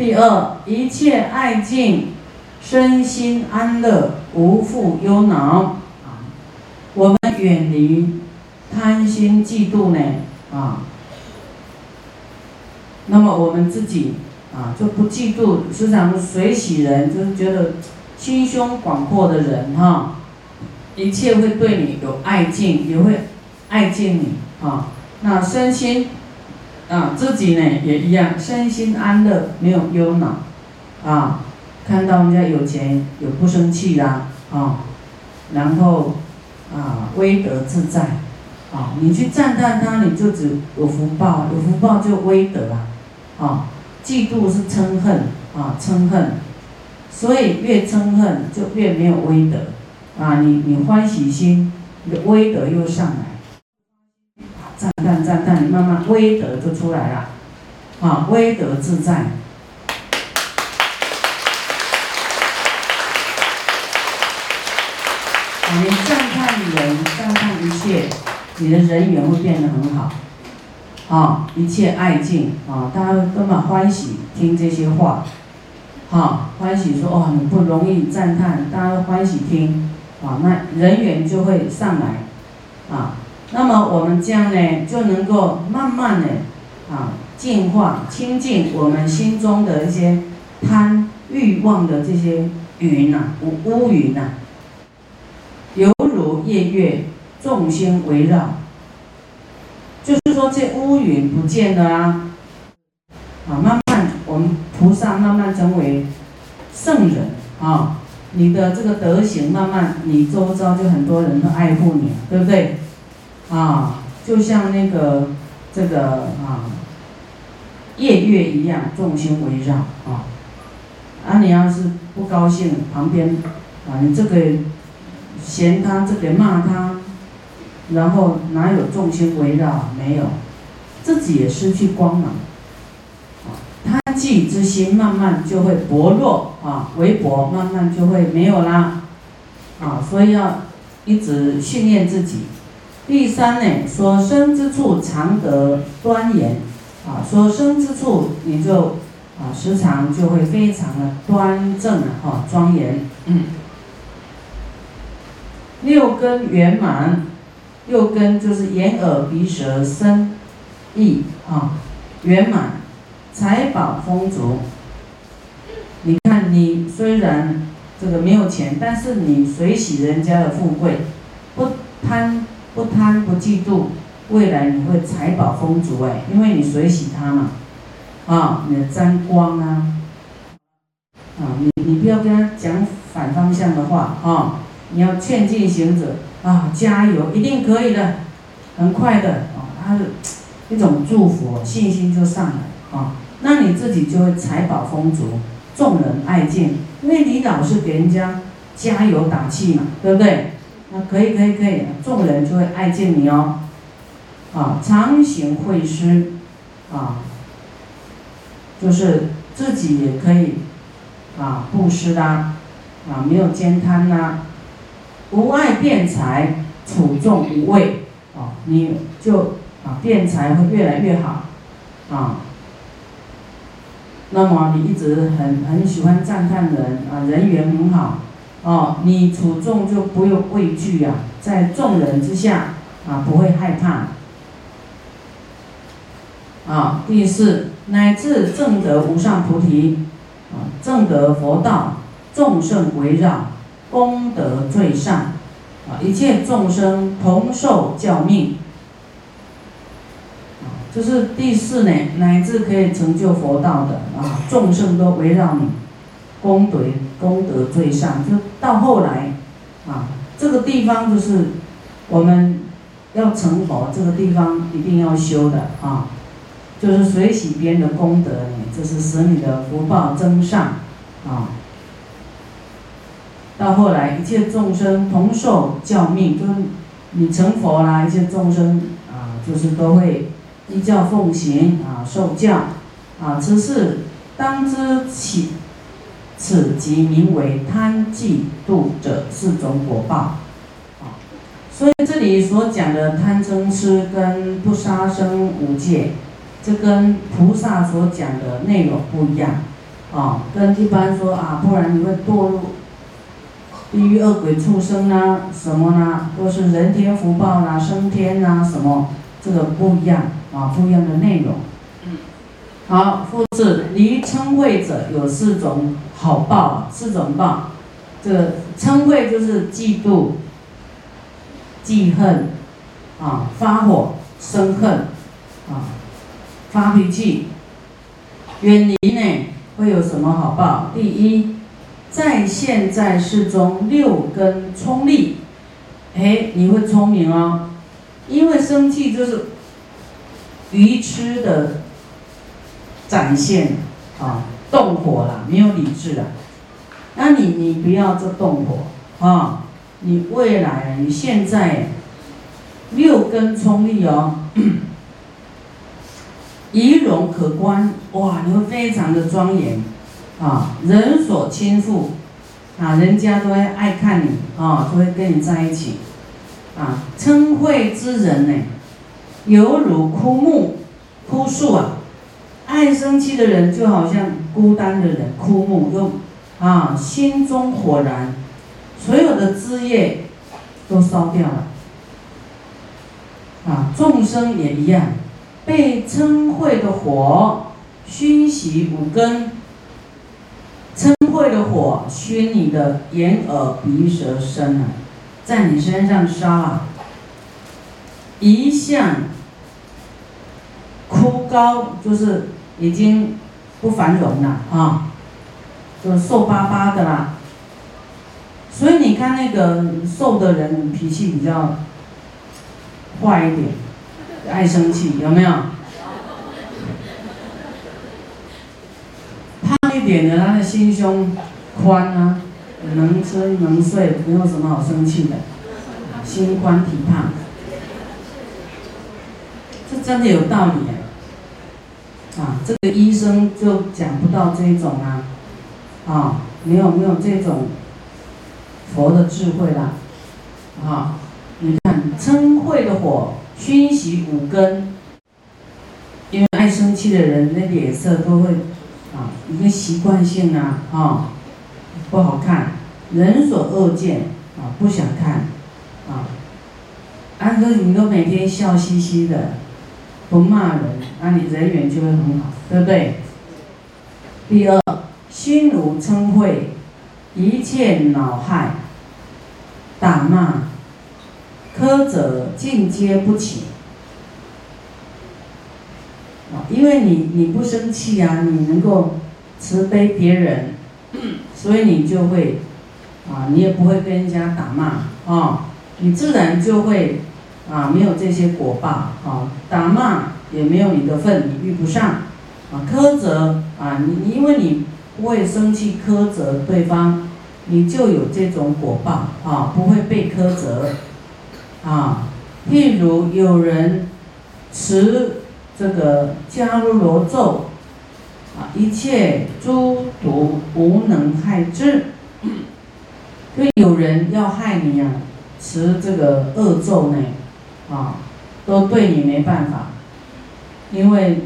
第二，一切爱敬，身心安乐，无复忧恼。啊，我们远离贪心嫉妒呢？啊，那么我们自己啊就不嫉妒，时常随喜人，就是觉得心胸广阔的人哈，一切会对你有爱敬，也会爱敬你啊。那身心。啊，自己呢也一样，身心安乐，没有忧恼，啊，看到人家有钱，有不生气啦，啊，然后啊，威德自在，啊，你去赞叹他，你就只有福报，有福报就威德啊，啊，嫉妒是嗔恨，啊，嗔恨，所以越嗔恨就越没有威德，啊，你你欢喜心，你的威德又上来。赞叹赞叹，慢慢威德就出来了，啊，威德自在。啊，你赞叹人，赞叹一切，你的人缘会变得很好，啊，一切爱敬，啊，大家都蛮欢喜听这些话，啊，欢喜说哦，你不容易赞叹，大家都欢喜听，啊，那人缘就会上来，啊。那么我们这样呢，就能够慢慢的啊净化、清净我们心中的一些贪欲望的这些云呐、乌乌云呐，犹如夜月，众星围绕。就是说，这乌云不见了啊，啊，慢慢我们菩萨慢慢成为圣人啊，你的这个德行慢慢，你周遭就很多人都爱护你，对不对？啊，就像那个这个啊，夜月一样，众星围绕啊。啊，你要是不高兴，旁边啊，你这个嫌他，这个骂他，然后哪有众星围绕？没有，自己也失去光芒。啊，贪忌之心慢慢就会薄弱啊，微薄，慢慢就会没有啦。啊，所以要一直训练自己。第三呢，所生之处常得端严，啊，所生之处你就啊时常就会非常的端正啊，哈，庄严。嗯。六根圆满，六根就是眼耳鼻舌身意啊，圆满，财宝丰足。你看你虽然这个没有钱，但是你随喜人家的富贵，不贪。不贪不嫉妒，未来你会财宝丰足哎，因为你随喜他嘛，啊，你的沾光啊，啊，你你不要跟他讲反方向的话啊，你要劝进行者啊，加油，一定可以的，很快的啊，他是一种祝福，信心就上来啊，那你自己就会财宝丰足，众人爱敬，因为你老是给人家加油打气嘛，对不对？那可以可以可以，众人就会爱敬你哦，啊，常行会施，啊，就是自己也可以，啊，布施啦，啊，没有兼贪呐，无爱辩财，处众无畏，啊，你就啊辩财会越来越好，啊，那么你一直很很喜欢赞叹人，啊，人缘很好。哦，你处众就不用畏惧啊，在众人之下啊，不会害怕。啊，第四，乃至正得无上菩提，啊，正得佛道，众生围绕，功德最上，啊，一切众生同受教命。啊，这是第四呢，乃至可以成就佛道的啊，众生都围绕你。功德功德最上，就到后来，啊，这个地方就是我们要成佛，这个地方一定要修的啊，就是随喜别人的功德，这是使你的福报增上啊。到后来，一切众生同受教命，就是你成佛啦，一切众生啊，就是都会依教奉行啊，受教啊，此事当知起。此即名为贪嫉妒者四种果报，啊，所以这里所讲的贪嗔痴跟不杀生五戒，这跟菩萨所讲的内容不一样，啊，跟一般说啊，不然你会堕入地狱恶鬼畜生啊，什么呢？都是人天福报啦，升天啊，什么这个不一样啊，不一样的内容。嗯好，复制离嗔恚者有四种好报，四种报。这个嗔恚就是嫉妒、记恨，啊，发火、生恨，啊，发脾气。远离呢，会有什么好报？第一，在现在世中六根聪利，哎，你会聪明哦，因为生气就是愚痴的。展现啊，动火了，没有理智了。那你你不要这动火啊！你未来你现在六根冲力哦，仪容可观哇，你会非常的庄严啊，人所倾覆啊，人家都会爱看你啊，都会跟你在一起啊。称慧之人呢，犹如枯木、枯树啊。爱生气的人就好像孤单的人，枯木又啊，心中火燃，所有的枝叶都烧掉了。啊，众生也一样，被嗔恚的火熏习五根，嗔恚的火熏你的眼耳鼻舌身啊，在你身上烧啊，一向枯高就是。已经不繁荣了啊，就瘦巴巴的啦。所以你看那个瘦的人脾气比较坏一点，爱生气，有没有？胖一点的，他的心胸宽啊，能吃能睡，没有什么好生气的，心宽体胖，这真的有道理哎。啊，这个医生就讲不到这种啊，啊，没有没有这种佛的智慧啦，啊，你看嗔恚的火熏习五根，因为爱生气的人那脸色都会啊，一个习惯性啊，啊，不好看，人所恶见啊，不想看，啊，安哥你都每天笑嘻嘻的。不骂人，那你人缘就会很好，对不对？第二，心如嗔恚，一切恼害、打骂、苛责尽皆不起。啊，因为你你不生气啊，你能够慈悲别人，所以你就会啊，你也不会跟人家打骂啊，你自然就会。啊，没有这些果报，啊，打骂也没有你的份，你遇不上，啊，苛责啊，你因为你不会生气苛责对方，你就有这种果报，啊，不会被苛责，啊，譬如有人持这个迦卢罗咒，啊，一切诸毒无能害之，就有人要害你啊，持这个恶咒呢。啊，都对你没办法，因为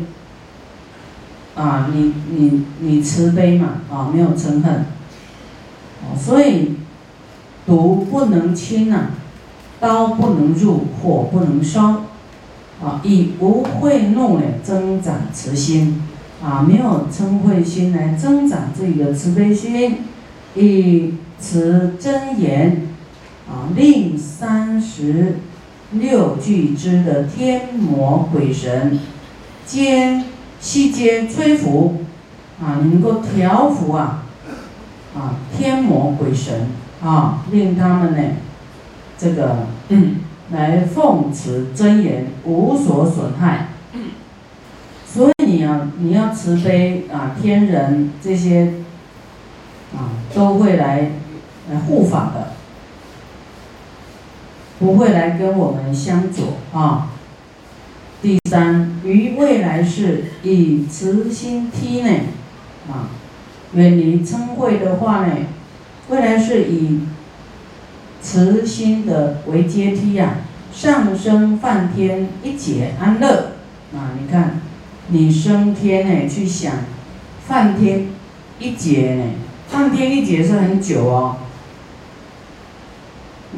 啊，你你你慈悲嘛，啊，没有嗔恨，哦，所以毒不能侵呐，刀不能入，火不能烧，啊，以无慧怒来增长慈心，啊，没有嗔恚心来增长自己的慈悲心，以持真言，啊，令三十。六具之的天魔鬼神，皆悉皆吹拂，啊，你能够调伏啊，啊，天魔鬼神啊，令他们呢，这个来奉持真言，无所损害。所以你要你要慈悲啊，天人这些啊，都会来来护法的。不会来跟我们相左啊。第三，于未来世以慈心梯呢，啊，远离嗔恚的话呢，未来是以慈心的为阶梯呀，上升梵天一解安乐啊。你看，你升天呢，去想梵天一劫呢，梵天一劫是很久哦。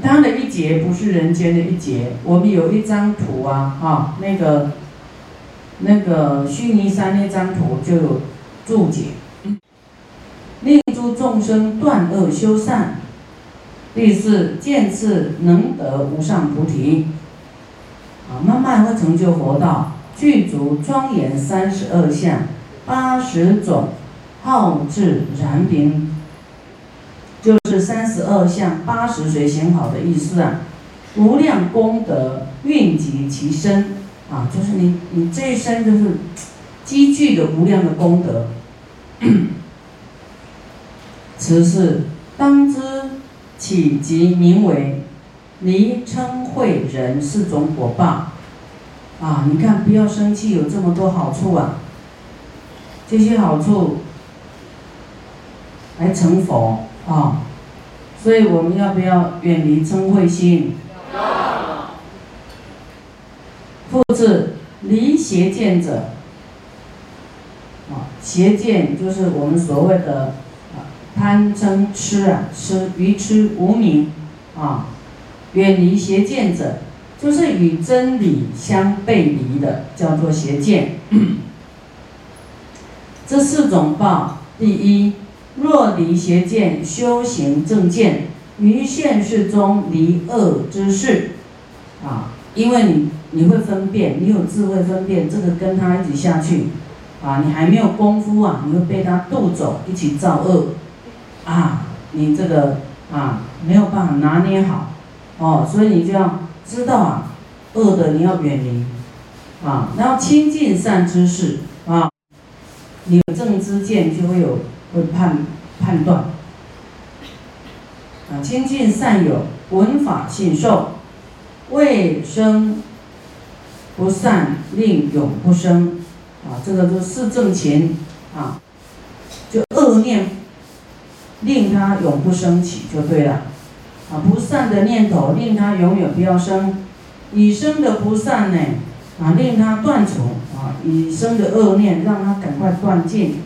他的一劫不是人间的一劫，我们有一张图啊，哈，那个那个须弥山那张图就注解，令诸众生断恶修善。第四，见次能得无上菩提，啊，慢慢会成就佛道，具足庄严三十二相，八十种好智然明。就是三十二相八十随行好的意思啊，无量功德蕴集其身啊，就是你你这一生就是积聚的无量的功德。此是当知起即名为离嗔恚人四种果报啊！你看不要生气，有这么多好处啊，这些好处来成佛。啊，所以我们要不要远离嗔恚心？要。复制，离邪见者，啊，邪见就是我们所谓的贪嗔痴啊，痴愚痴无明啊，远离邪见者，就是与真理相背离的，叫做邪见。这四种报，第一。若离邪见，修行正见，于现世中离恶之事，啊，因为你你会分辨，你有智慧分辨，这个跟他一起下去，啊，你还没有功夫啊，你会被他渡走，一起造恶，啊，你这个啊没有办法拿捏好，哦，所以你就要知道啊，恶的你要远离，啊，然后亲近善知识，啊，你有正知见就会有。会判判断，啊，亲近善友，闻法信受，未生不善，令永不生，啊，这个就是正勤，啊，就恶念令他永不升起就对了，啊，不善的念头令他永远不要生，已生的不善呢，啊，令他断除，啊，已生的恶念让他赶快断尽。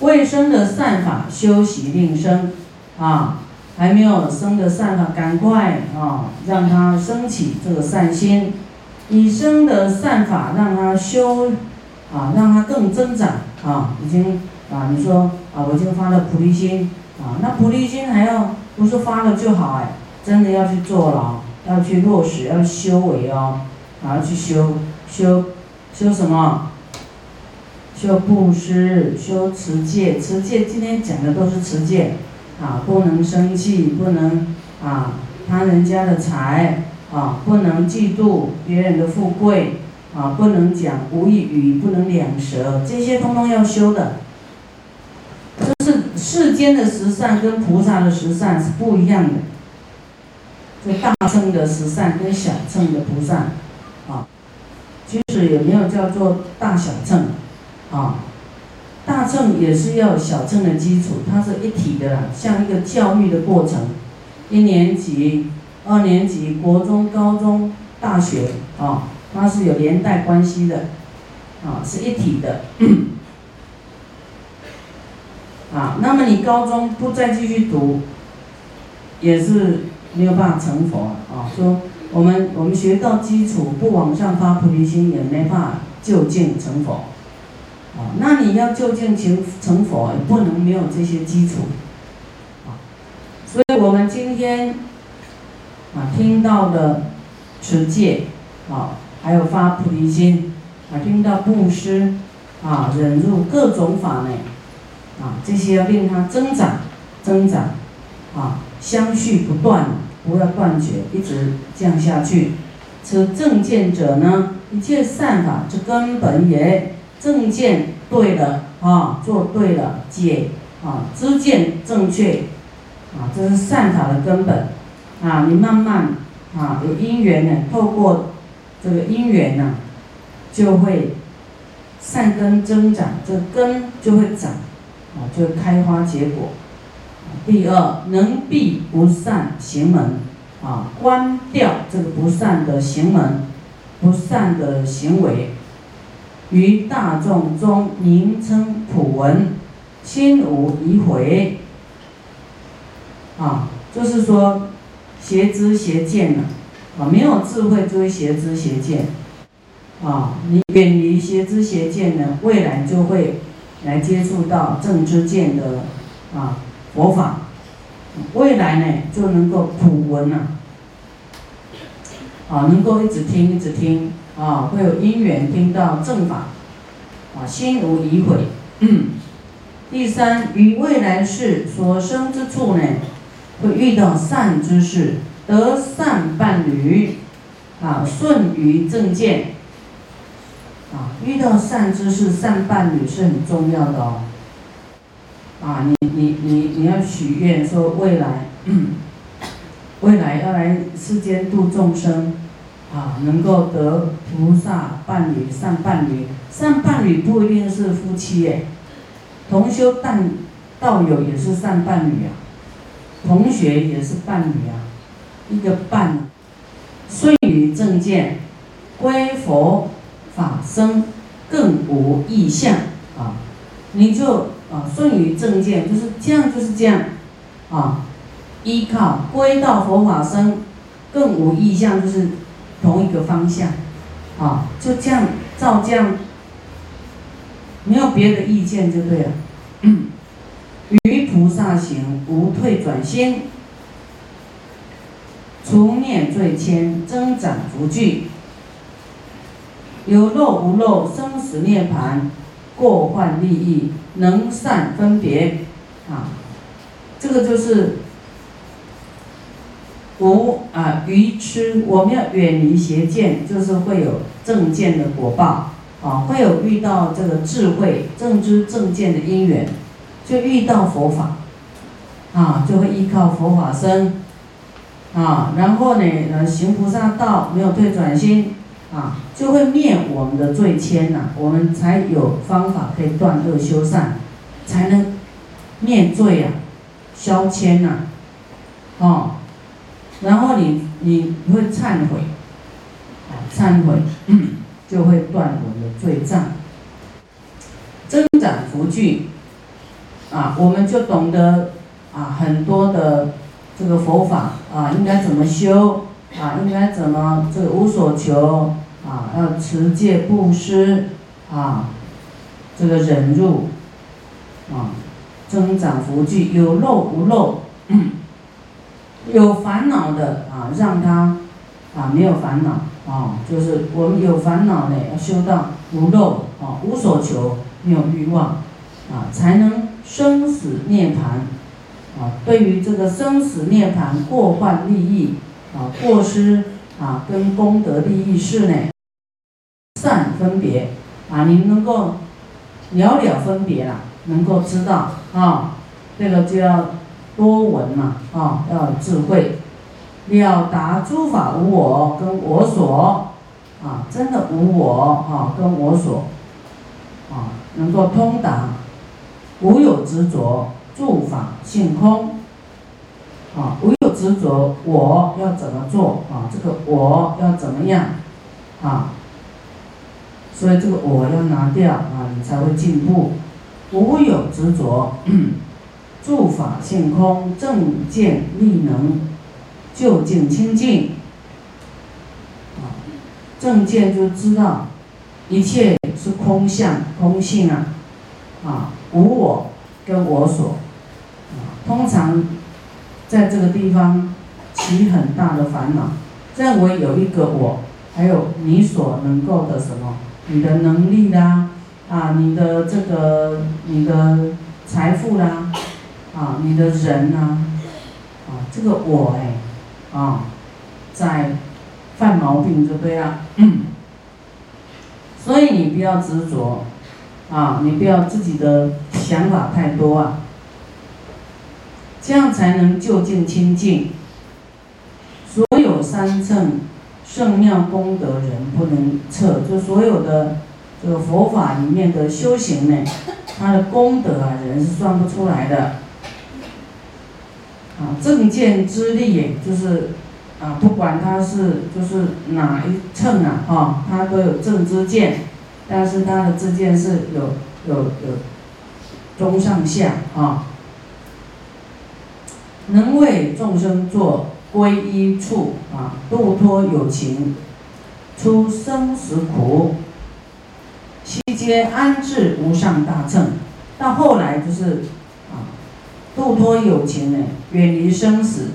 未生的善法修习令生，啊，还没有生的善法，赶快啊，让他升起这个善心；已生的善法让他修，啊，让他更增长啊，已经啊，你说啊，我已经发了菩提心啊，那菩提心还要不是发了就好哎，真的要去做了，要去落实，要修为哦，还要去修修修什么？修布施，修持戒，持戒今天讲的都是持戒，啊，不能生气，不能啊贪人家的财，啊，不能嫉妒别人的富贵，啊，不能讲无义语，不能两舌，这些通通要修的。就是世间的十善跟菩萨的十善是不一样的，这大乘的十善跟小乘的菩萨，啊，其实也没有叫做大小乘。啊，大乘也是要有小乘的基础，它是一体的，像一个教育的过程，一年级、二年级、国中、高中、大学啊，它是有连带关系的，啊，是一体的。啊，那么你高中不再继续读，也是没有办法成佛啊。说我们我们学到基础，不往上发菩提心，也没法就近成佛。啊，那你要就近成成佛，也不能没有这些基础，啊，所以我们今天啊听到的持戒，啊，还有发菩提心，啊，听到布施，啊，忍辱各种法呢，啊，这些要令它增长，增长，啊，相续不断，不要断绝，一直降下去。此正见者呢，一切善法之根本也。正见对了啊，做对了，解啊，知见正确啊，这是善法的根本啊。你慢慢啊，有因缘呢，透过这个因缘呢，就会善根增长，这根就会长啊，就开花结果。第二，能避不善行门啊，关掉这个不善的行门，不善的行为。于大众中名称普闻，心无疑悔。啊，就是说邪知邪见呢，啊，没有智慧就会邪知邪见。啊，你远离邪知邪见呢，未来就会来接触到正知见的啊佛法，未来呢就能够普闻了。啊，能够一直听一直听啊，会有因缘听到正法，啊，心无疑悔。第三，于未来世所生之处呢，会遇到善知识，得善伴侣，啊，顺于正见。啊，遇到善知识、善伴侣是很重要的哦。啊，你你你你要许愿说未来。未来要来世间度众生，啊，能够得菩萨伴侣、善伴侣。善伴侣不一定是夫妻耶，同修但道友也是善伴侣啊，同学也是伴侣啊，一个伴，顺于正见，归佛法僧，更无异相啊。你就啊顺于正见，就是这样，就是这样，啊。依靠归到佛法僧，更无意向，就是同一个方向，啊，就这样照这样，没有别的意见就对了。于菩萨行，无退转心，除念罪愆，增长福聚，有漏无漏，生死涅盘，过患利益，能善分别，啊，这个就是。无啊愚痴，我们要远离邪见，就是会有正见的果报。啊，会有遇到这个智慧正知正见的因缘，就遇到佛法。啊，就会依靠佛法僧啊，然后呢，呃，行菩萨道，没有退转心。啊，就会灭我们的罪愆呐，我们才有方法可以断恶修善，才能灭罪呀，消愆呐，哦。然后你你会忏悔，啊，忏悔 就会断我们的罪障，增长福聚，啊，我们就懂得啊很多的这个佛法啊应该怎么修啊应该怎么这个无所求啊要持戒布施啊这个忍辱啊增长福聚有漏无漏。有烦恼的啊，让他啊没有烦恼啊，就是我们有烦恼呢，要修到无漏啊，无所求，没有欲望啊，才能生死涅槃啊。对于这个生死涅槃过患利益啊，过失啊跟功德利益事呢，善分别啊，您能够了了分别了，能够知道啊，这个就要。多闻嘛，啊，要有智慧，了达诸法无我跟我所，啊，真的无我啊跟我所，啊，能够通达，无有执着，诸法性空，啊，无有执着，我要怎么做啊？这个我要怎么样，啊？所以这个我要拿掉啊，你才会进步，无有执着。诸法性空，正见力能，究竟清净。啊，正见就知道一切是空相、空性啊，啊，无我跟我所。啊，通常在这个地方起很大的烦恼，认为有一个我，还有你所能够的什么，你的能力啦，啊，你的这个你的财富啦。啊，啊你的人呢？啊，这个我哎，啊，在犯毛病就对了。所以你不要执着，啊，你不要自己的想法太多啊，这样才能就近清净。所有三乘圣妙功德人不能测，就所有的这个佛法里面的修行呢，他的功德啊，人是算不出来的。啊，正见之力，就是啊，不管他是就是哪一乘啊，哈，他都有正知见，但是他的这件事有有有中上下啊，能为众生做皈依处啊，度脱有情，出生死苦，悉皆安置无上大乘。到后来就是，度脱有情呢，远离生死。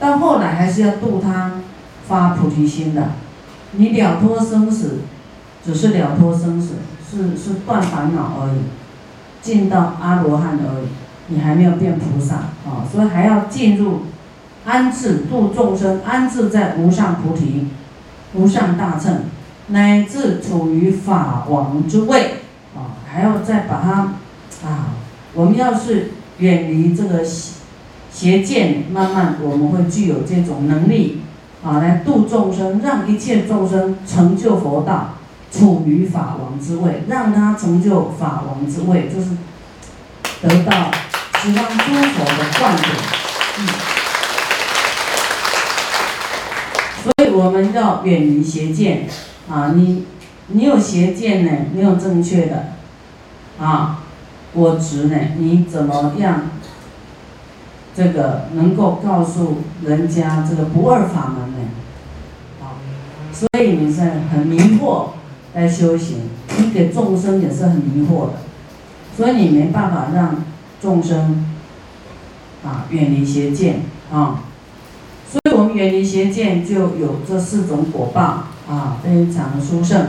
到后来还是要度他发菩提心的，你了脱生死，只是了脱生死，是是断烦恼而已，进到阿罗汉而已，你还没有变菩萨啊，所以还要进入安置度众生，安置在无上菩提、无上大乘，乃至处于法王之位啊，还要再把它啊，我们要是远离这个。邪邪见，慢慢我们会具有这种能力，啊，来度众生，让一切众生成就佛道，处于法王之位，让他成就法王之位，就是得到十方诸佛的灌顶。嗯，所以我们要远离邪见，啊，你你有邪见呢，没有正确的，啊，我执呢，你怎么样？这个能够告诉人家这个不二法门呢，啊，所以你是很迷惑来修行，你给众生也是很迷惑的，所以你没办法让众生啊远离邪见啊，所以我们远离邪见就有这四种果报啊，非常的殊胜。